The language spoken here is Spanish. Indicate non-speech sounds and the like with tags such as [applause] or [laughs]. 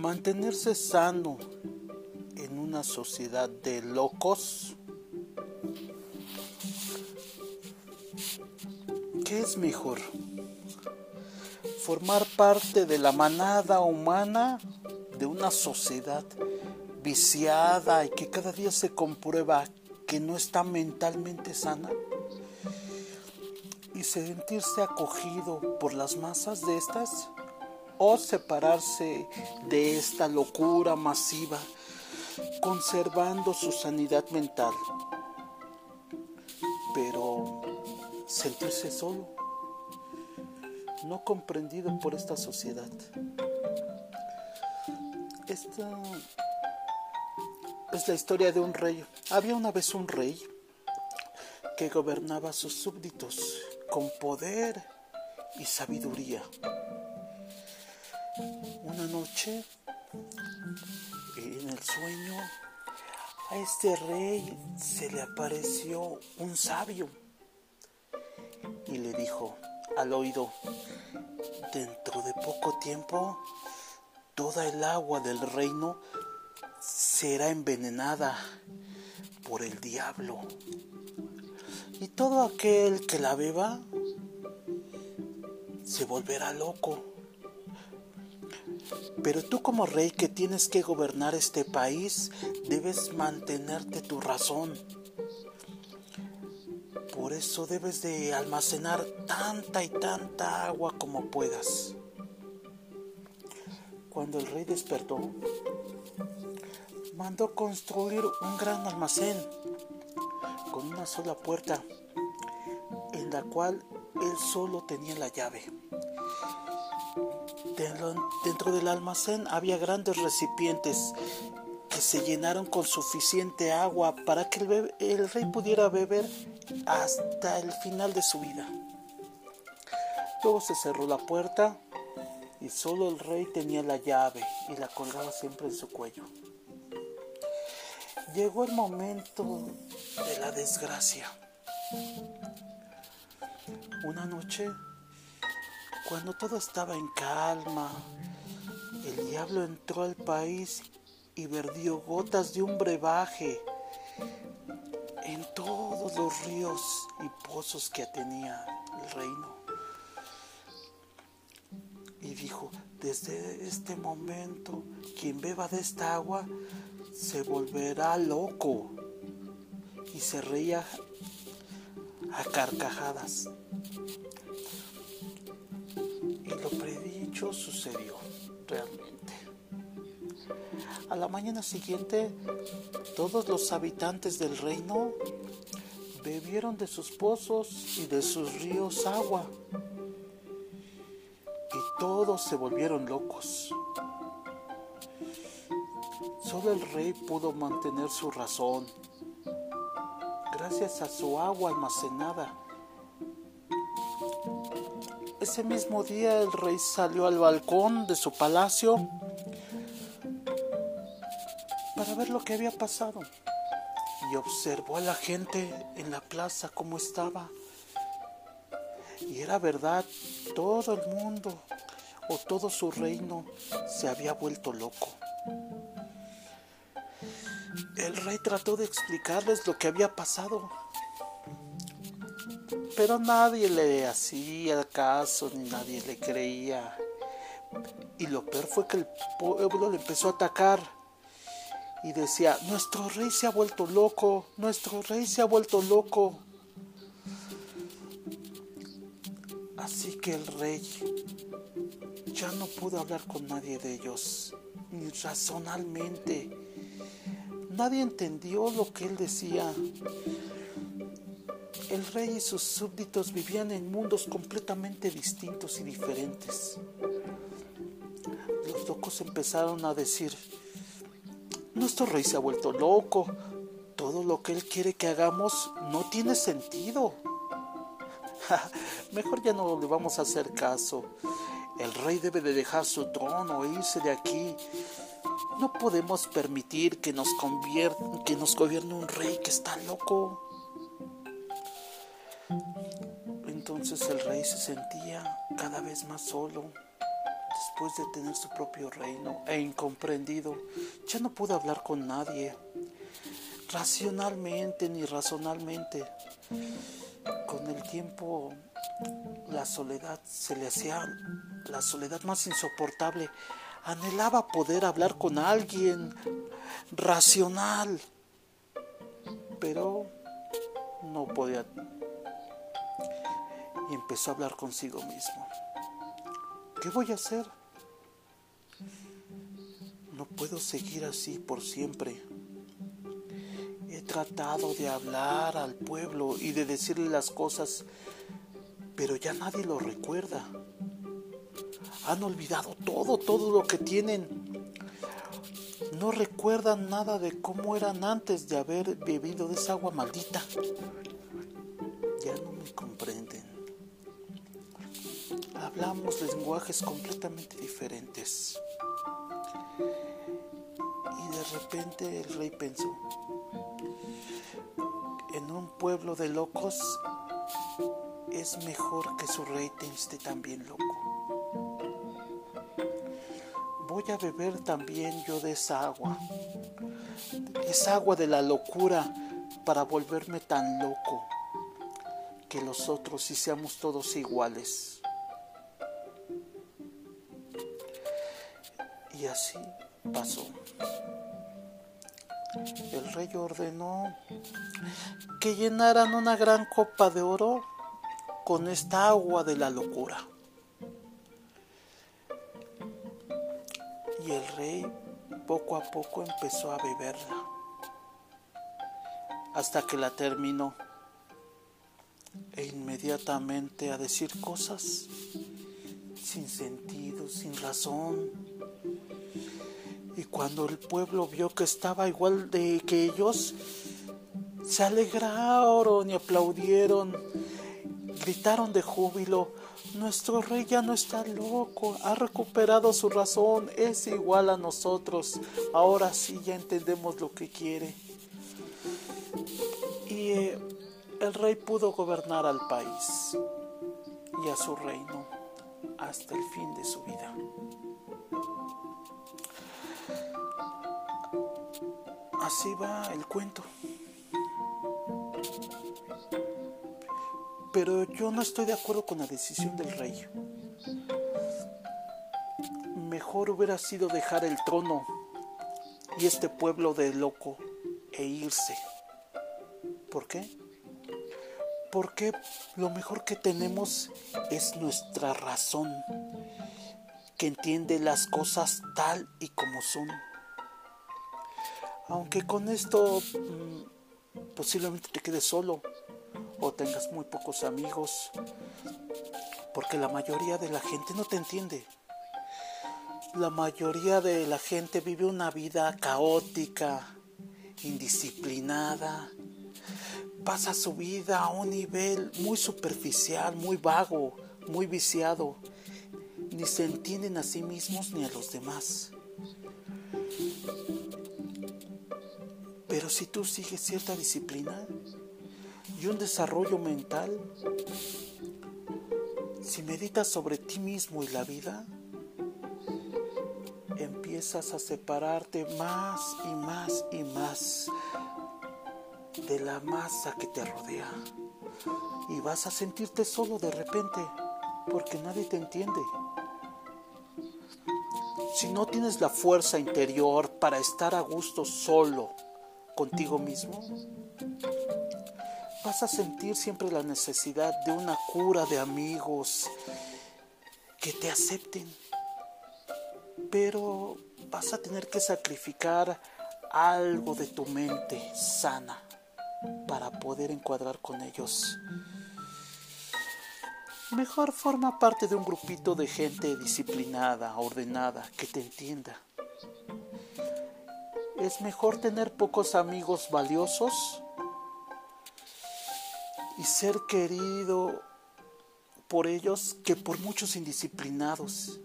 Mantenerse sano en una sociedad de locos. ¿Qué es mejor? Formar parte de la manada humana de una sociedad viciada y que cada día se comprueba que no está mentalmente sana y sentirse acogido por las masas de estas o separarse de esta locura masiva conservando su sanidad mental pero sentirse solo no comprendido por esta sociedad esta es la historia de un rey. Había una vez un rey que gobernaba a sus súbditos con poder y sabiduría. Una noche, en el sueño, a este rey se le apareció un sabio y le dijo al oído, dentro de poco tiempo, toda el agua del reino será envenenada por el diablo. Y todo aquel que la beba se volverá loco. Pero tú como rey que tienes que gobernar este país, debes mantenerte tu razón. Por eso debes de almacenar tanta y tanta agua como puedas. Cuando el rey despertó, mandó construir un gran almacén con una sola puerta, en la cual él solo tenía la llave. Dentro del almacén había grandes recipientes que se llenaron con suficiente agua para que el, rey pudiera beber hasta el final de su vida. Luego se cerró la puerta y solo el rey tenía la llave y la colgaba siempre en su cuello llegó el momento de la desgracia. Una noche, cuando todo estaba en calma, el diablo entró al país y verdió gotas de un brebaje en todos los ríos y pozos que tenía el reino. Y dijo, desde este momento, quien beba de esta agua se volverá loco y se reía a carcajadas. Predicho sucedió realmente. A la mañana siguiente, todos los habitantes del reino bebieron de sus pozos y de sus ríos agua. Y todos se volvieron locos. Solo el rey pudo mantener su razón gracias a su agua almacenada. Ese mismo día el rey salió al balcón de su palacio para ver lo que había pasado y observó a la gente en la plaza como estaba. Y era verdad, todo el mundo o todo su reino se había vuelto loco. El rey trató de explicarles lo que había pasado, pero nadie le hacía caso ni nadie le creía. Y lo peor fue que el pueblo le empezó a atacar y decía, nuestro rey se ha vuelto loco, nuestro rey se ha vuelto loco. Así que el rey ya no pudo hablar con nadie de ellos, ni razonalmente Nadie entendió lo que él decía. El rey y sus súbditos vivían en mundos completamente distintos y diferentes. Los locos empezaron a decir, nuestro rey se ha vuelto loco, todo lo que él quiere que hagamos no tiene sentido. [laughs] Mejor ya no le vamos a hacer caso. El rey debe de dejar su trono e irse de aquí. No podemos permitir que nos, que nos gobierne un rey que está loco. Entonces el rey se sentía cada vez más solo después de tener su propio reino e incomprendido, ya no pudo hablar con nadie, racionalmente ni razonalmente. Con el tiempo la soledad se le hacía la soledad más insoportable. Anhelaba poder hablar con alguien racional, pero no podía. Y empezó a hablar consigo mismo. ¿Qué voy a hacer? No puedo seguir así por siempre. He tratado de hablar al pueblo y de decirle las cosas, pero ya nadie lo recuerda. Han olvidado todo, todo lo que tienen. No recuerdan nada de cómo eran antes de haber bebido de esa agua maldita. Ya no me comprenden hablamos lenguajes completamente diferentes. Y de repente el rey pensó, en un pueblo de locos es mejor que su rey esté también loco. Voy a beber también yo de esa agua, esa agua de la locura para volverme tan loco que los otros y seamos todos iguales. Y así pasó. El rey ordenó que llenaran una gran copa de oro con esta agua de la locura. Y el rey poco a poco empezó a beberla hasta que la terminó e inmediatamente a decir cosas sin sentido, sin razón, y cuando el pueblo vio que estaba igual de que ellos, se alegraron y aplaudieron, gritaron de júbilo, nuestro rey ya no está loco, ha recuperado su razón, es igual a nosotros, ahora sí ya entendemos lo que quiere. Y eh, el rey pudo gobernar al país y a su reino hasta el fin de su vida. Así va el cuento. Pero yo no estoy de acuerdo con la decisión del rey. Mejor hubiera sido dejar el trono y este pueblo de loco e irse. ¿Por qué? Porque lo mejor que tenemos es nuestra razón, que entiende las cosas tal y como son aunque con esto mm, posiblemente te quedes solo o tengas muy pocos amigos, porque la mayoría de la gente no te entiende. La mayoría de la gente vive una vida caótica, indisciplinada, pasa su vida a un nivel muy superficial, muy vago, muy viciado, ni se entienden a sí mismos ni a los demás. Pero si tú sigues cierta disciplina y un desarrollo mental, si meditas sobre ti mismo y la vida, empiezas a separarte más y más y más de la masa que te rodea. Y vas a sentirte solo de repente porque nadie te entiende. Si no tienes la fuerza interior para estar a gusto solo, contigo mismo, vas a sentir siempre la necesidad de una cura de amigos que te acepten. Pero vas a tener que sacrificar algo de tu mente sana para poder encuadrar con ellos. Mejor forma parte de un grupito de gente disciplinada, ordenada, que te entienda es mejor tener pocos amigos valiosos y ser querido por ellos que por muchos indisciplinados